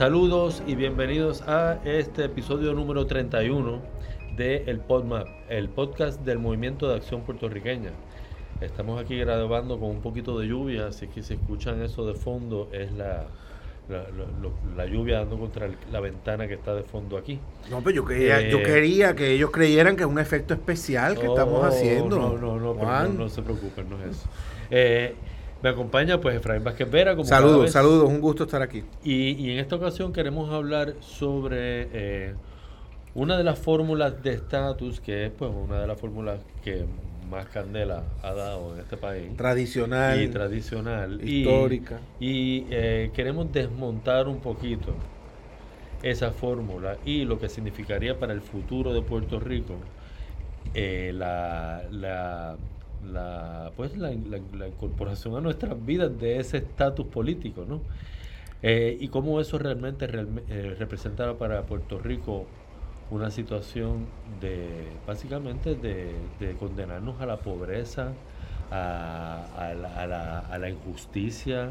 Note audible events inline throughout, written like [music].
Saludos y bienvenidos a este episodio número 31 de El PodMap, el podcast del Movimiento de Acción Puertorriqueña. Estamos aquí grabando con un poquito de lluvia, así que si escuchan eso de fondo es la, la, lluvia dando contra la ventana que está de fondo aquí. No, pero yo quería, yo eh, quería que ellos creyeran que es un efecto especial que estamos oh, haciendo. No, no, no, no, se preocupen, no es eso. Eh, me acompaña pues Efraín Vázquez Vera. Como saludos, saludos, un gusto estar aquí. Y, y, en esta ocasión queremos hablar sobre eh, una de las fórmulas de estatus, que es pues una de las fórmulas que más candela ha dado en este país. Tradicional. Y tradicional. Histórica. Y, eh, queremos desmontar un poquito esa fórmula y lo que significaría para el futuro de Puerto Rico eh, la, la la, pues, la, incorporación a nuestras vidas de ese estatus político, ¿no? Eh, y cómo eso realmente eh, representaba para Puerto Rico una situación de, básicamente, de, condenarnos a la pobreza, a, la, a, la, injusticia,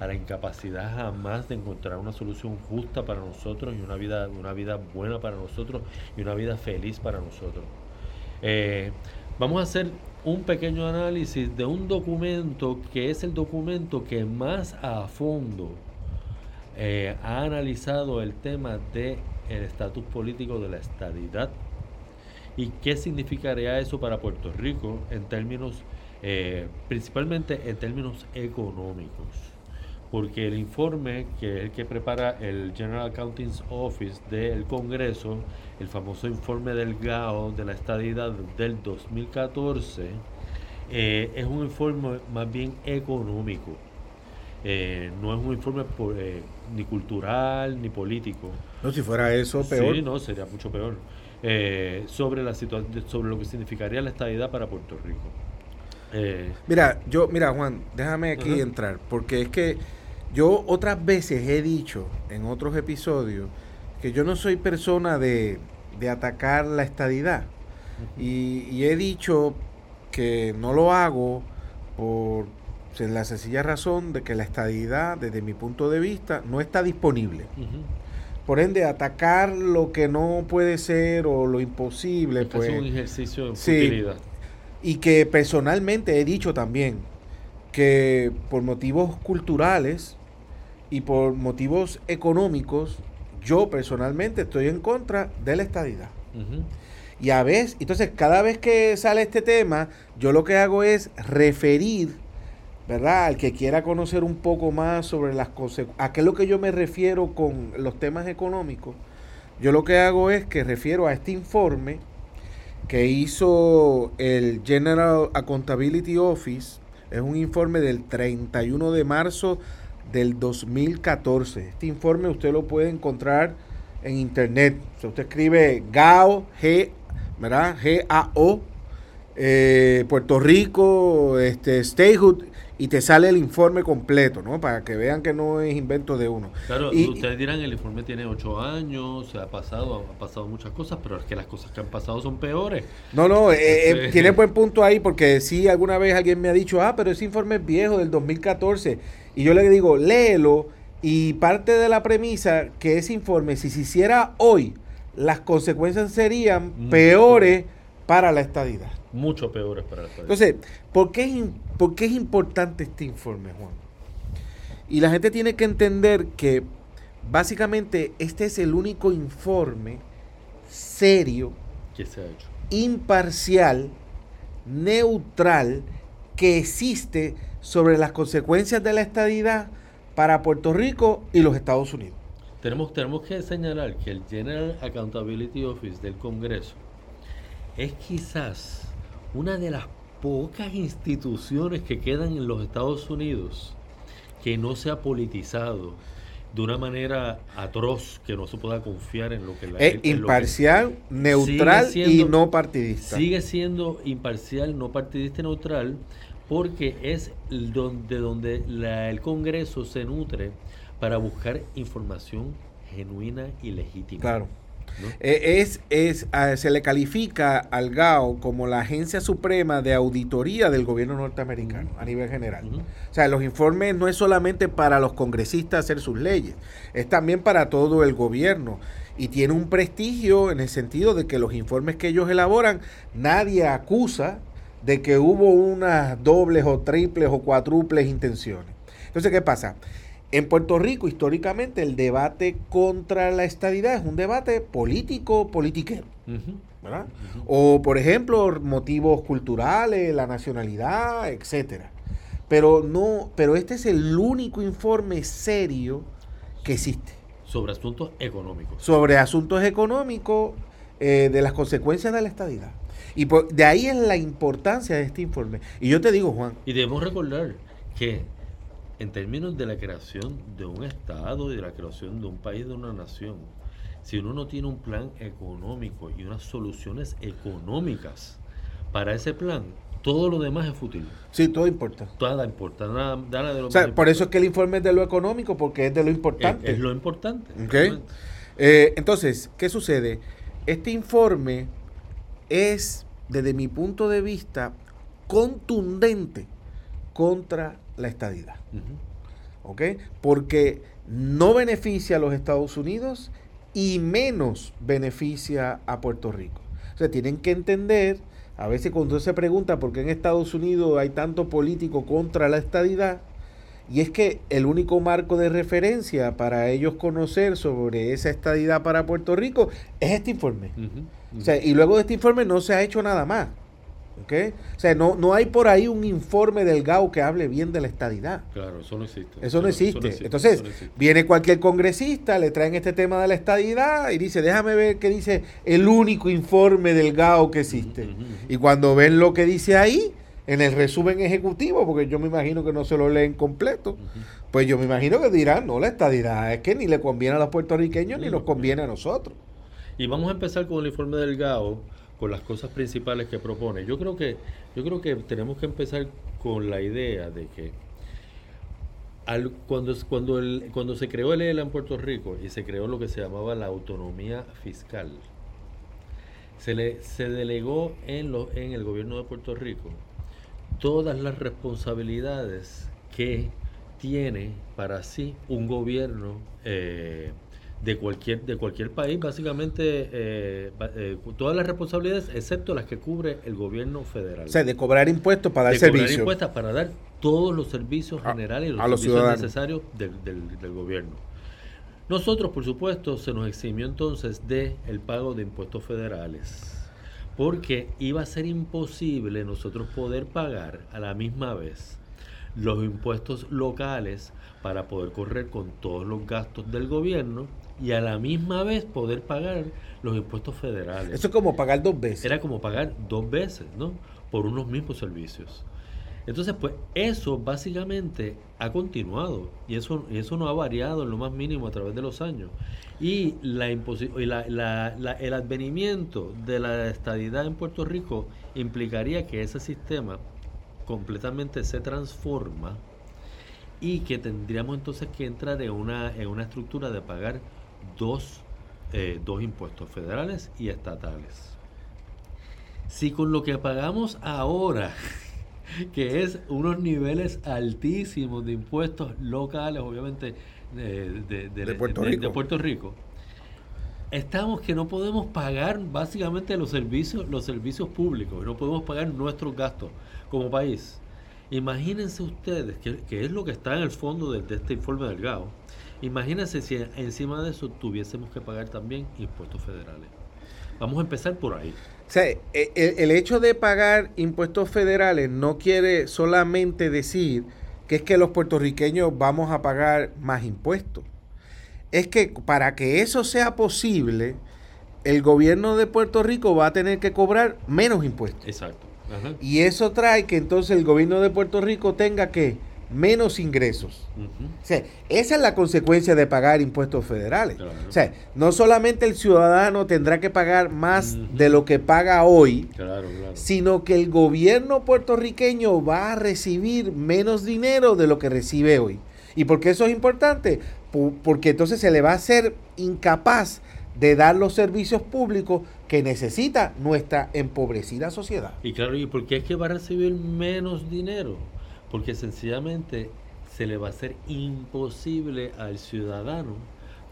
a la incapacidad jamás de encontrar una solución justa para nosotros y una vida, una vida buena para nosotros y una vida feliz para nosotros. Eh, vamos a hacer un pequeño análisis de un documento que es el documento que más a fondo eh, ha analizado el tema de el estatus político de la estadidad y qué significaría eso para Puerto Rico en términos, eh, principalmente en términos económicos porque el informe que es el que prepara el General Accounting Office del Congreso, el famoso informe del GAO de la estadidad del 2014, eh, es un informe más bien económico. Eh, no es un informe eh, ni cultural ni político. No, si fuera eso, peor. Sí, no, sería mucho peor. sobre, la sobre lo que significaría la estadidad para Puerto Rico. mira, yo, mira, Juan, déjame aquí entrar, porque es que yo otras veces he dicho en otros episodios que yo no soy persona de, atacar la estadidad. y, he dicho que no lo hago por la sencilla razón de que la estadidad, desde mi punto de vista, no está disponible. Por ende, atacar lo que no puede ser o lo imposible. pues, es un ejercicio de sí, Y que personalmente he dicho también que por motivos culturales y por motivos económicos, yo personalmente estoy en contra de la estadidad. Y a veces, entonces cada vez que sale este tema, yo lo que hago es referir, ¿verdad? Al que quiera conocer un poco más sobre las consecuencias, a qué es lo que yo me refiero con los temas económicos, yo lo que hago es que refiero a este informe que hizo el General Accountability Office, es un informe del 31 de marzo del 2014. Este informe usted lo puede encontrar en internet. usted escribe GAO, G, ¿verdad? G-A-O, eh, Puerto Rico, este, Statehood, y te sale el informe completo, ¿no? Para que vean que no es invento de uno. Claro, y, ustedes dirán, el informe tiene ocho años, se ha pasado, ha pasado muchas cosas, pero es que las cosas que han pasado son peores. No, no, eh, eh, [laughs] tiene buen punto ahí, porque sí, alguna vez alguien me ha dicho, ah, pero ese informe es viejo, del 2014. Y yo le digo, léelo, y parte de la premisa que ese informe, si se hiciera hoy, las consecuencias serían peores para la estadidad. Mucho peores para la estadidad. Entonces, ¿por qué es ¿Por qué es importante este informe, Juan? Y la gente tiene que entender que básicamente este es el único informe serio, que se ha hecho? imparcial, neutral, que existe sobre las consecuencias de la estadidad para Puerto Rico y los Estados Unidos. Tenemos, tenemos que señalar que el General Accountability Office del Congreso es quizás una de las pocas instituciones que quedan en los Estados Unidos que no se ha politizado de una manera atroz que no se pueda confiar en lo que la es imparcial, neutral y no partidista. Sigue siendo imparcial, no partidista y neutral porque es donde, donde el Congreso se nutre para buscar información genuina y legítima. Claro. Eh, es, es, ah, se le califica al GAO como la agencia suprema de auditoría del gobierno norteamericano a nivel general. O sea, los informes no es solamente para los congresistas hacer sus leyes, es también para todo el gobierno. Y tiene un prestigio en el sentido de que los informes que ellos elaboran, nadie acusa de que hubo unas dobles o triples o cuádruples intenciones. Entonces, ¿qué pasa? En Puerto Rico, históricamente, el debate contra la estadidad es un debate político, politiquero. ¿verdad? O, por ejemplo, motivos culturales, la nacionalidad, etcétera. Pero no, pero este es el único informe serio que existe. Sobre asuntos económicos. Sobre asuntos económicos eh, de las consecuencias de la estadidad. Y de ahí es la importancia de este informe. Y yo te digo, Juan. Y debemos recordar que en términos de la creación de un Estado y de la creación de un país, de una nación, si uno no tiene un plan económico y unas soluciones económicas para ese plan, todo lo demás es fútil. Sí, todo importa. Todo importa, nada, de lo o sea, Por eso es que el informe es de lo económico, porque es de lo importante. Es, lo importante. Okay. Eh, entonces, ¿qué sucede? Este informe es, desde mi punto de vista, contundente contra la estadidad. ¿Ok? Porque no beneficia a los Estados Unidos y menos beneficia a Puerto Rico. O sea, tienen que entender, a veces cuando se pregunta por qué en Estados Unidos hay tanto político contra la estadidad, y es que el único marco de referencia para ellos conocer sobre esa estadidad para Puerto Rico es este informe. O sea, y luego de este informe no se ha hecho nada más. O sea, no, no hay por ahí un informe del GAO que hable bien de la estadidad. Claro, eso no existe. Eso no existe. Entonces, viene cualquier congresista, le traen este tema de la estadidad y dice, déjame ver qué dice el único informe del GAO que existe. Y cuando ven lo que dice ahí, en el resumen ejecutivo, porque yo me imagino que no se lo leen completo, pues yo me imagino que dirán, no, la estadidad es que ni le conviene a los puertorriqueños ni nos conviene a nosotros. Y vamos a empezar con el informe del GAO con las cosas principales que propone. Yo creo que, yo creo que tenemos que empezar con la idea de que al, cuando, cuando, el, cuando se creó el ELA en Puerto Rico y se creó lo que se llamaba la autonomía fiscal, se, le, se delegó en, lo, en el gobierno de Puerto Rico todas las responsabilidades que tiene para sí un gobierno eh, de cualquier de cualquier país, básicamente eh, eh, todas las responsabilidades, excepto las que cubre el gobierno federal. O sea, de cobrar impuestos para dar servicios. Impuestos para dar todos los servicios generales y los, servicios necesarios del, del, gobierno. Nosotros, por supuesto, se nos eximió entonces de el pago de impuestos federales, porque iba a ser imposible nosotros poder pagar a la misma vez los impuestos locales para poder correr con todos los gastos del gobierno y a la misma vez poder pagar los impuestos federales. Eso es como pagar dos veces. Era como pagar dos veces, ¿no? Por unos mismos servicios. Entonces, pues eso básicamente ha continuado y eso, eso no ha variado en lo más mínimo a través de los años. Y, la, y la, el advenimiento de la estadidad en Puerto Rico implicaría que ese sistema completamente se transforma y que tendríamos entonces que entrar en una, en una estructura de pagar dos, eh, dos impuestos federales y estatales. Si con lo que pagamos ahora, [laughs] que es unos niveles altísimos de impuestos locales, obviamente de, Puerto, Rico. estamos que no podemos pagar básicamente los servicios, los servicios públicos, no podemos pagar nuestros gastos como país. Imagínense ustedes, que, es lo que está en el fondo de, de este informe del GAO, Imagínense si encima de eso tuviésemos que pagar también impuestos federales. Vamos a empezar por ahí. O sea, e, e, el, hecho de pagar impuestos federales no quiere solamente decir que es que los puertorriqueños vamos a pagar más impuestos. Es que para que eso sea posible, el gobierno de Puerto Rico va a tener que cobrar menos impuestos. Exacto. Y eso trae que entonces el gobierno de Puerto Rico tenga que menos ingresos. o sea, esa es la consecuencia de pagar impuestos federales. O sea, no solamente el ciudadano tendrá que pagar más de lo que paga hoy, sino que el gobierno puertorriqueño va a recibir menos dinero de lo que recibe hoy. ¿Y por qué eso es importante? porque entonces se le va a hacer incapaz de dar los servicios públicos que necesita nuestra empobrecida sociedad. Y claro, ¿y por qué es que va a recibir menos dinero? Porque sencillamente se le va a hacer imposible al ciudadano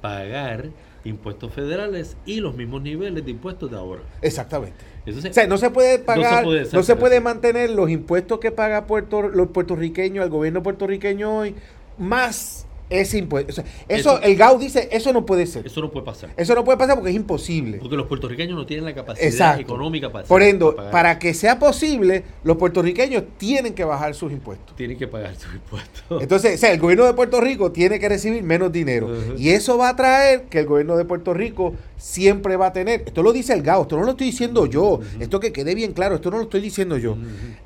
pagar impuestos federales y los mismos niveles de impuestos de ahora. Exactamente. o sea, no se puede pagar, no se puede, no se puede mantener los impuestos que paga Puerto, los puertorriqueños, al gobierno puertorriqueño hoy, más ese impuesto. eso, el GAU dice, eso no puede ser. Eso no puede pasar. Eso no puede pasar porque es imposible. Porque los puertorriqueños no tienen la capacidad económica para Por ende, para, que sea posible, los puertorriqueños tienen que bajar sus impuestos. Tienen que pagar sus impuestos. [laughs] Entonces, o sea, el gobierno de Puerto Rico tiene que recibir menos dinero. Y eso va a traer que el gobierno de Puerto Rico siempre va a tener, esto lo dice el GAU, esto no lo estoy diciendo yo, esto que quede bien claro, esto no lo estoy diciendo yo.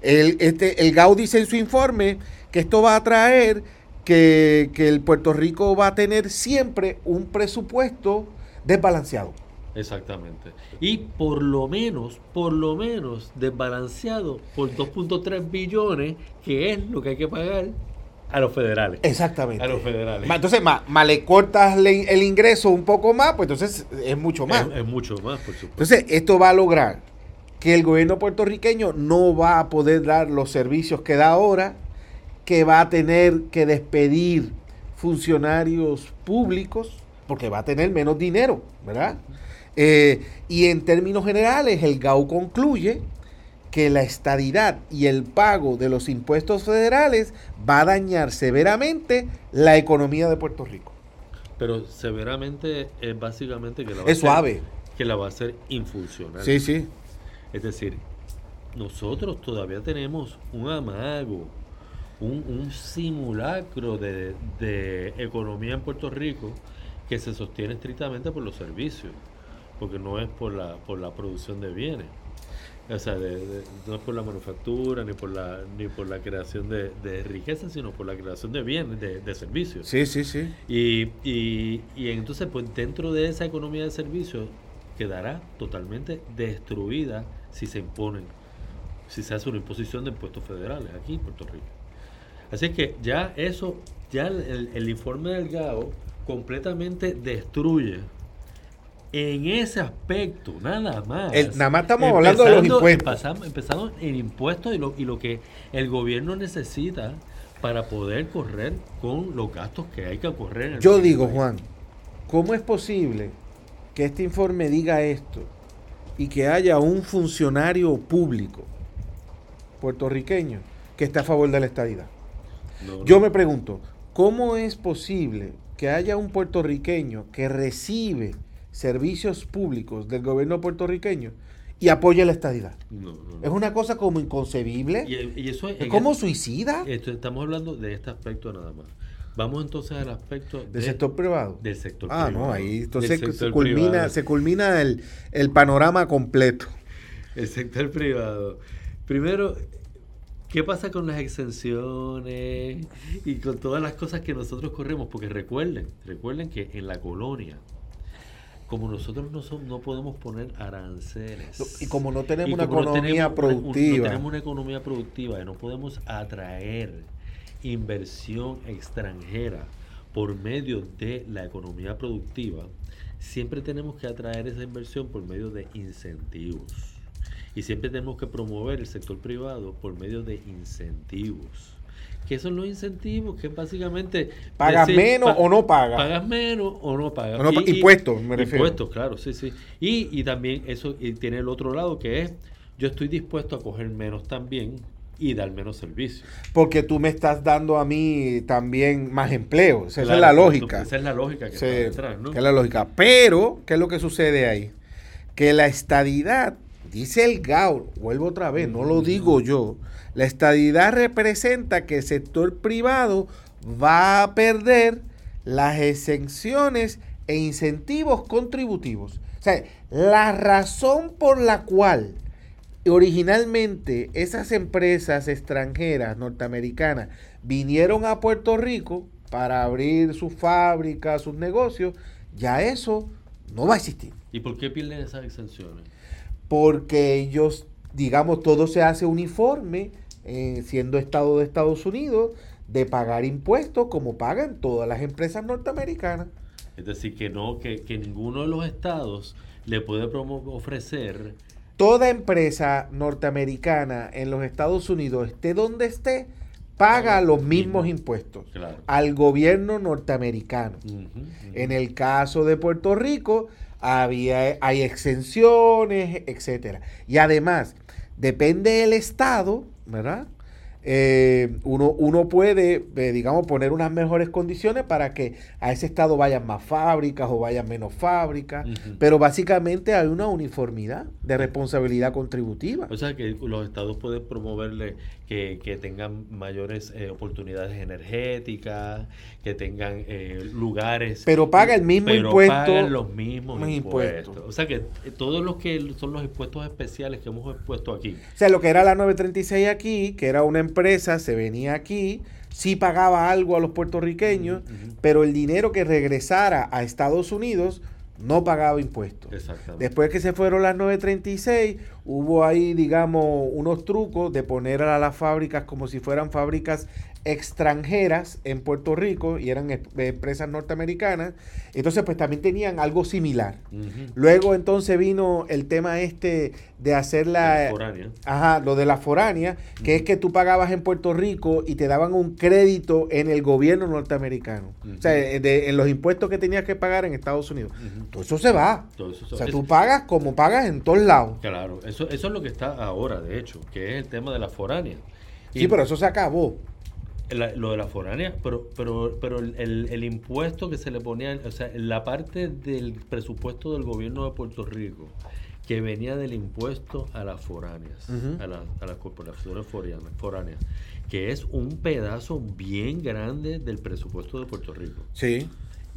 el, este, el GAU dice en su informe que esto va a traer que, el Puerto Rico va a tener siempre un presupuesto desbalanceado. Exactamente. Y por lo menos, por lo menos desbalanceado por 2.3 billones, que es lo que hay que pagar a los federales. Exactamente. A los federales. Entonces, más, le cortas el ingreso un poco más, pues entonces es mucho más. Es, es, mucho más, por supuesto. Entonces, esto va a lograr que el gobierno puertorriqueño no va a poder dar los servicios que da ahora que va a tener que despedir funcionarios públicos porque va a tener menos dinero, ¿verdad? Eh, y en términos generales, el GAU concluye que la estadidad y el pago de los impuestos federales va a dañar severamente la economía de Puerto Rico. Pero severamente es básicamente que la va, es a, suave. que la va a hacer infuncional. Sí, sí. Es decir, nosotros todavía tenemos un amago un, simulacro de, economía en Puerto Rico que se sostiene estrictamente por los servicios, porque no es por la, por la producción de bienes. O sea, no es por la manufactura ni por la ni por la creación de, riqueza, sino por la creación de bienes, de, servicios. Sí, sí, sí. Y, y, y entonces, pues dentro de esa economía de servicios quedará totalmente destruida si se imponen, si se hace una imposición de impuestos federales aquí en Puerto Rico. Así que ya eso, ya el, informe del GAO completamente destruye en ese aspecto, nada más. nada más estamos hablando de los impuestos. Empezamos, en impuestos y lo, y lo que el gobierno necesita para poder correr con los gastos que hay que correr. Yo digo, Juan, ¿cómo es posible que este informe diga esto y que haya un funcionario público puertorriqueño que esté a favor de la estadidad? Yo me pregunto, ¿cómo es posible que haya un puertorriqueño que recibe servicios públicos del gobierno puertorriqueño y apoye la estadidad? es una cosa como inconcebible. Y, eso es, como suicida. estamos hablando de este aspecto nada más. Vamos entonces al aspecto del sector privado. Del sector ah, privado. Ah, no, ahí entonces se culmina, se culmina el, el panorama completo. El sector privado. Primero, ¿Qué pasa con las exenciones y con todas las cosas que nosotros corremos? Porque recuerden, recuerden que en la colonia, como nosotros no, no podemos poner aranceles. Y como no tenemos una economía productiva. no tenemos una economía productiva y no podemos atraer inversión extranjera por medio de la economía productiva, siempre tenemos que atraer esa inversión por medio de incentivos. Y siempre tenemos que promover el sector privado por medio de incentivos. ¿Qué son los incentivos? Que básicamente... ¿Pagas menos o no pagas? Pagas menos o no pagas. impuestos, me refiero. Impuestos, claro, sí, sí. Y, y también eso tiene el otro lado que es, yo estoy dispuesto a coger menos también y dar menos servicio. Porque tú me estás dando a mí también más empleo. esa es la lógica. Esa es la lógica que está detrás, ¿no? es la lógica. Pero, ¿qué es lo que sucede ahí? Que la estadidad Dice el GAU, vuelvo otra vez, no lo digo yo, la estadidad representa que el sector privado va a perder las exenciones e incentivos contributivos. O sea, la razón por la cual originalmente esas empresas extranjeras norteamericanas vinieron a Puerto Rico para abrir sus fábricas, sus negocios, ya eso no va a existir. ¿Y por qué pierden esas exenciones? Porque ellos, digamos, todo se hace uniforme, eh, siendo Estado de Estados Unidos, de pagar impuestos como pagan todas las empresas norteamericanas. Es decir, que no, que, que ninguno de los estados le puede ofrecer. Toda empresa norteamericana en los Estados Unidos, esté donde esté, paga los mismos impuestos al gobierno norteamericano. En el caso de Puerto Rico, había, hay exenciones, etcétera. Y además, depende del estado, ¿verdad? Eh, uno, uno puede, eh, digamos, poner unas mejores condiciones para que a ese estado vayan más fábricas o vayan menos fábricas, pero básicamente hay una uniformidad de responsabilidad contributiva. O sea que los estados pueden promoverle que, que tengan mayores eh, oportunidades energéticas, que tengan lugares. Pero paga el mismo pero impuesto. Pagan los mismos impuestos. O sea que todos los que son los impuestos especiales que hemos puesto aquí. O sea, lo que era la 936 aquí, que era una empresa se venía aquí, sí pagaba algo a los puertorriqueños, pero el dinero que regresara a Estados Unidos no pagaba impuestos. Después que se fueron las 936, hubo ahí, digamos, unos trucos de poner a las fábricas como si fueran fábricas extranjeras en Puerto Rico y eran empresas norteamericanas. Entonces, pues también tenían algo similar. Luego, entonces vino el tema este de hacer la. foránea. Ajá, lo de la foránea, que es que tú pagabas en Puerto Rico y te daban un crédito en el gobierno norteamericano. O sea, en los impuestos que tenías que pagar en Estados Unidos. Todo eso se va. o sea, tú pagas como pagas en todos lados. Claro, eso, eso es lo que está ahora, de hecho, que es el tema de la foránea. sí, pero eso se acabó lo de la foránea, pero, pero, pero el, impuesto que se le ponía, o sea, la parte del presupuesto del gobierno de Puerto Rico que venía del impuesto a las foráneas, a, a, las corporaciones foráneas, que es un pedazo bien grande del presupuesto de Puerto Rico. Sí.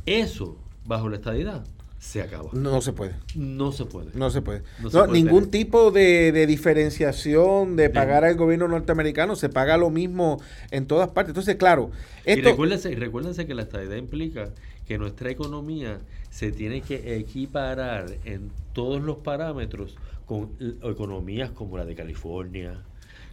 Eso, bajo la estadidad, se acaba. No se puede. No se puede. No se puede. No, ningún tipo de, diferenciación de pagar al gobierno norteamericano, se paga lo mismo en todas partes. Entonces, claro. Esto... Y recuérdense, que la estabilidad implica que nuestra economía se tiene que equiparar en todos los parámetros con economías como la de California,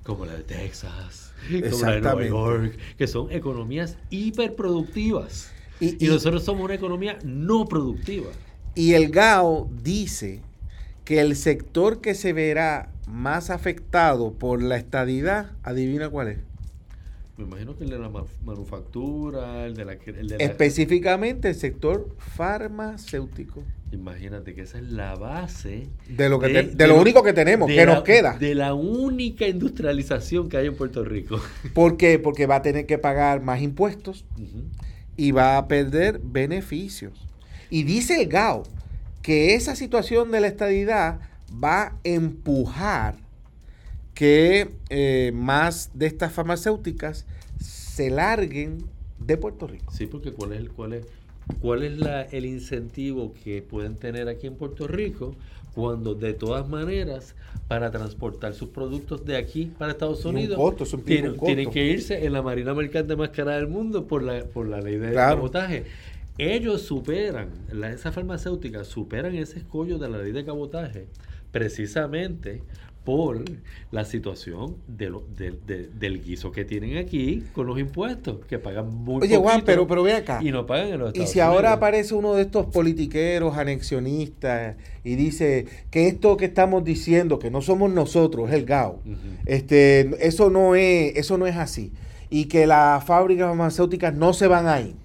como la de Texas, como la de Nueva York, que son economías hiperproductivas. y nosotros somos una economía no productiva. Y el GAO dice que el sector que se verá más afectado por la estadidad, adivina cuál es. Me imagino que el de la manufactura, el de la... Específicamente el sector farmacéutico. Imagínate que esa es la base de lo, que de, lo, único que tenemos, que nos queda. De la única industrialización que hay en Puerto Rico. [laughs] ¿Por qué? Porque va a tener que pagar más impuestos y va a perder beneficios. Y dice el GAO que esa situación de la estadidad va a empujar que eh, más de estas farmacéuticas se larguen de Puerto Rico. Sí, porque ¿cuál es el, cuál es, cuál es la, el incentivo que pueden tener aquí en Puerto Rico cuando de todas maneras para transportar sus productos de aquí para Estados Unidos tienen, que irse en la marina mercante más cara del mundo por la, por la ley de cabotaje ellos superan, la, esas farmacéuticas superan ese escollo de la ley de cabotaje precisamente por la situación de del guiso que tienen aquí con los impuestos, que pagan muy Oye, Juan, pero, pero ve acá. Y no pagan en los Estados Y si ahora aparece uno de estos politiqueros anexionistas y dice que esto que estamos diciendo, que no somos nosotros, es el GAO, este, eso, no es, eso no es así. Y que las fábricas farmacéuticas no se van a ir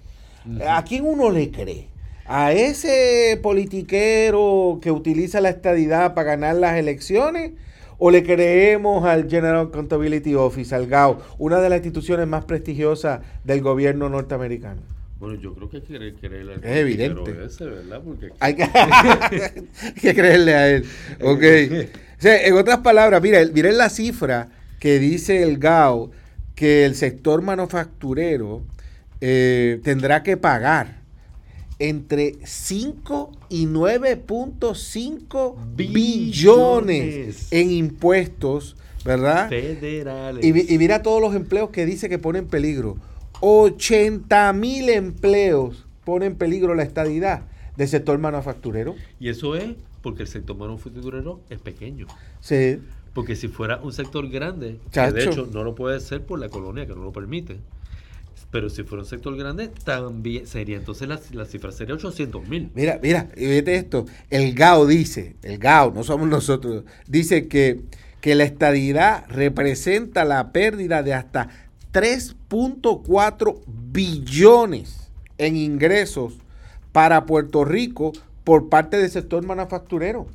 ¿A quién uno le cree? ¿A ese politiquero que utiliza la estadidad para ganar las elecciones? ¿O le creemos al General Accountability Office, al GAO, una de las instituciones más prestigiosas del gobierno norteamericano? Bueno, yo creo que hay que creerle al Es evidente. Ese, ¿verdad? Porque... [laughs] Hay, que, creerle a él. Ok. en otras palabras, mira, miren la cifra que dice el GAO que el sector manufacturero eh, tendrá que pagar entre 5 y 9.5 billones. en impuestos, ¿verdad? Federales. Y, mira todos los empleos que dice que pone en peligro. 80 mil empleos pone en peligro la estadidad del sector manufacturero. Y eso es porque el sector manufacturero es pequeño. Sí. Porque si fuera un sector grande, que de hecho no lo puede ser por la colonia que no lo permite Pero si fuera un sector grande, también sería, entonces la, la cifra sería 800 mil. Mira, mira, y vete esto. El GAO dice, el GAO, no somos nosotros, dice que, que la estadidad representa la pérdida de hasta 3.4 billones en ingresos para Puerto Rico por parte del sector manufacturero.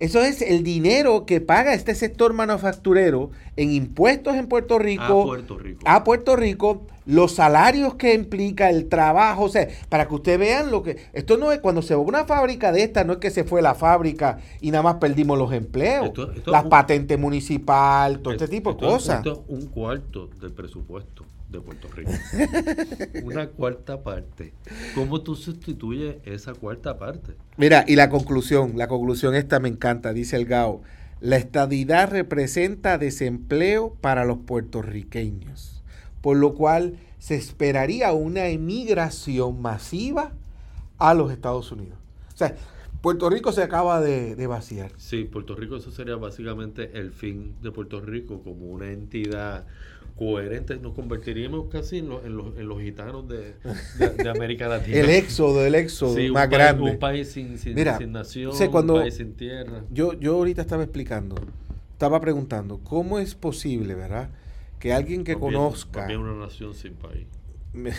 Eso es el dinero que paga este sector manufacturero en impuestos en Puerto Rico. A Puerto Rico. A Puerto Rico, los salarios que implica el trabajo, o sea, para que ustedes vean lo que... Esto no es cuando se va una fábrica de esta, no es que se fue la fábrica y nada más perdimos los empleos. Esto- esto las patentes municipal, todo este tipo de cosas. Esto es un cuarto del presupuesto de Puerto Rico. [laughs] Una cuarta parte. ¿Cómo tú sustituyes esa cuarta parte? Mira, y la conclusión, la conclusión esta me encanta, dice el GAO. La estadidad representa desempleo para los puertorriqueños, por lo cual se esperaría una emigración masiva a los Estados Unidos. O sea, Puerto Rico se acaba de, de vaciar. Sí, Puerto Rico, eso sería básicamente el fin de Puerto Rico como una entidad coherente. Nos convertiríamos casi en, los- en los, en los gitanos de, de- de [laughs] América Latina. El éxodo, el éxodo Sí, un más país- grande. Un país sin, sin, Mira, sin nación, sé cuando- un país sin tierra. Yo, yo ahorita estaba explicando, estaba preguntando, ¿cómo es posible, verdad? Que alguien que conozca... bien una nación sin país. Me-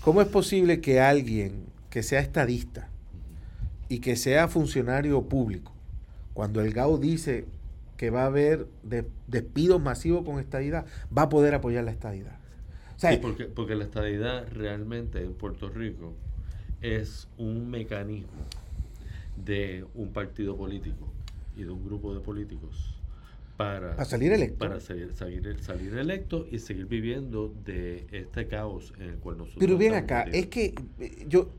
¿Cómo es posible que alguien que sea estadista y que sea funcionario público, cuando el GAO dice que va a haber de- despidos masivos con estadidad, va a poder apoyar la estadidad? O sea, Sí, porque, porque la estadidad realmente en Puerto Rico es un mecanismo de un partido político y de un grupo de políticos para, para salir electo. para salir, salir, salir electo y seguir viviendo de este caos en el cual nosotros Pero bien acá, es que eh, yo,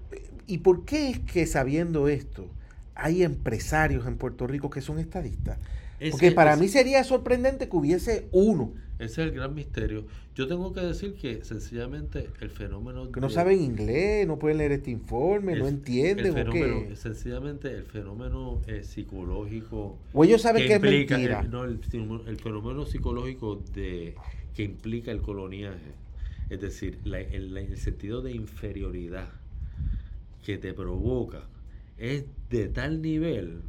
¿y por qué es que sabiendo esto hay empresarios en Puerto Rico que son estadistas? Porque para ese- mí sería sorprendente que hubiese uno Ese es el gran misterio. Yo tengo que decir que sencillamente el fenómeno que no de- saben inglés, no pueden leer este informe, no entienden el o fenómeno, qué. sencillamente el fenómeno eh, psicológico O ellos saben que es implica- mentira. el- no, el, el fenómeno psicológico de que implica el coloniaje, es decir, la- el, el sentido de inferioridad que te provoca es de tal nivel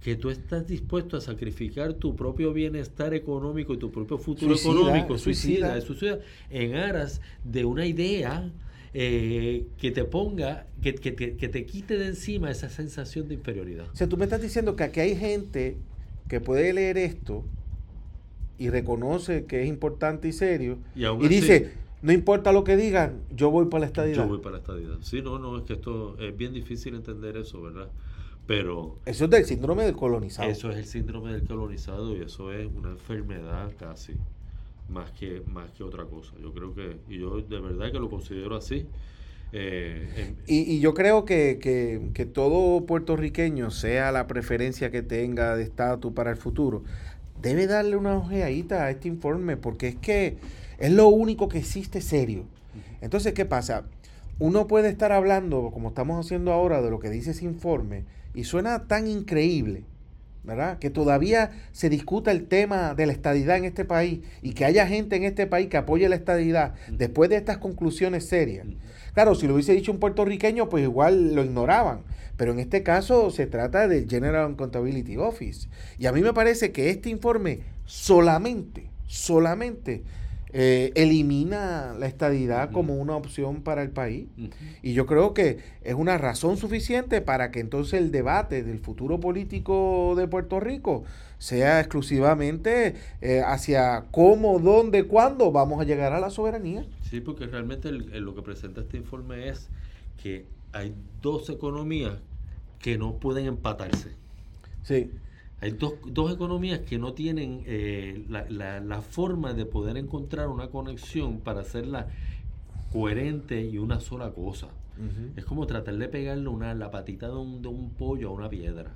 que tú estás dispuesto a sacrificar tu propio bienestar económico y tu propio futuro Suicida, económico, suicida. suicida, en aras de una idea eh, que te ponga, que, que- que- te quite de encima esa sensación de inferioridad. O sea, tú me estás diciendo que aquí hay gente que puede leer esto y reconoce que es importante y serio Y, aún y así, dice, no importa lo que digan, yo voy para la estadidad. Yo voy para la estadidad. Sí, no, no, es que esto es bien difícil entender eso, ¿verdad? Pero Eso es del síndrome del colonizado. eso es el síndrome del colonizado y eso es una enfermedad casi, más que, más que otra cosa. Yo creo que, y yo de verdad que lo considero así. eh, en- Y, y yo creo que, que- que todo puertorriqueño, sea la preferencia que tenga de estatus para el futuro, debe darle una ojeadita a este informe, porque es que es lo único que existe serio. Entonces, ¿qué pasa? Uno puede estar hablando, como estamos haciendo ahora, de lo que dice ese informe, y suena tan increíble, ¿verdad? Que todavía se discuta el tema de la estadidad en este país y que haya gente en este país que apoye la estadidad Ujú. después de estas conclusiones serias. Ujú. Claro, si lo hubiese dicho un puertorriqueño, pues igual lo ignoraban. Pero en este caso se trata del General Accountability Office. Y a mí me parece que este informe solamente, solamente eh, elimina la estadidad como una opción para el país. Y yo creo que es una razón suficiente para que entonces el debate del futuro político de Puerto Rico sea exclusivamente eh, hacia cómo, dónde, cuándo vamos a llegar a la soberanía. Sí, porque realmente el- el- lo que presenta este informe es que hay dos economías que no pueden empatarse. Sí. Hay dos, dos economías que no tienen eh, la, la- la forma de poder encontrar una conexión para hacerla coherente y una sola cosa. Es como tratar de pegarle una, la patita de un, de un pollo a una piedra.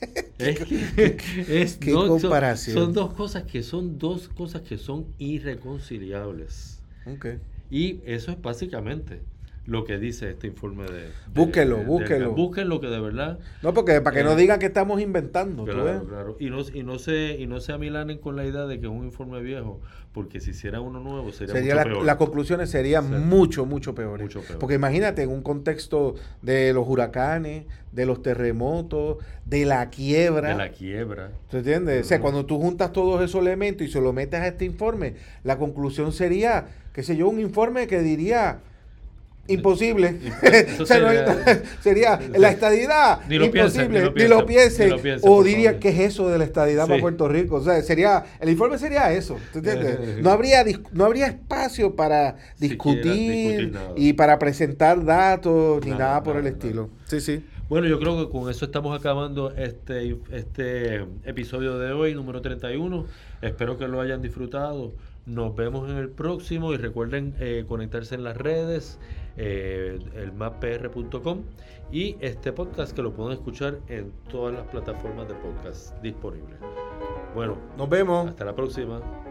[laughs] es que- es- qué no, son- comparación. Son, dos cosas que son dos cosas que son irreconciliables. Ok. Y eso es básicamente lo que dice este informe de... de- Búsquelo, de- de- búsquelo. Búsquenlo que de verdad... No, porque para que no Eh, digan que estamos inventando. ¿tú ves? Claro, claro. Y no, y no se y no se amilanen con la idea de que es un informe viejo, porque si hiciera uno nuevo sería, Sería mucho la- peor. las conclusiones serían mucho, mucho peores. Mucho peor. Porque imagínate en un contexto de los huracanes, de los terremotos, de la quiebra. de la quiebra. ¿Tú entiendes? O sea, cuando tú juntas todos esos elementos y se lo metes a este informe, la conclusión sería, qué sé yo, un informe que diría imposible. Eso [laughs] sería- sería la estadidad Ni lo imposible, ni lo ni lo piensen, piensen. ni lo piensen, o diría. ¿qué es eso de la estadidad Sí. para Puerto Rico? O sea, sería, el informe sería eso, ¿tú entiendes? No habría, no habría espacio para discutir, y para presentar datos ni Nada, nada, por nada, el nada. estilo. Sí, sí. Bueno, yo creo que con eso estamos acabando este, este episodio de hoy, número 31. Espero que lo hayan disfrutado. Nos vemos en el próximo y recuerden eh, conectarse en las redes, eh, el mappr.com y este podcast que lo pueden escuchar en todas las plataformas de podcast disponibles. Bueno, Nos vemos. hasta la próxima.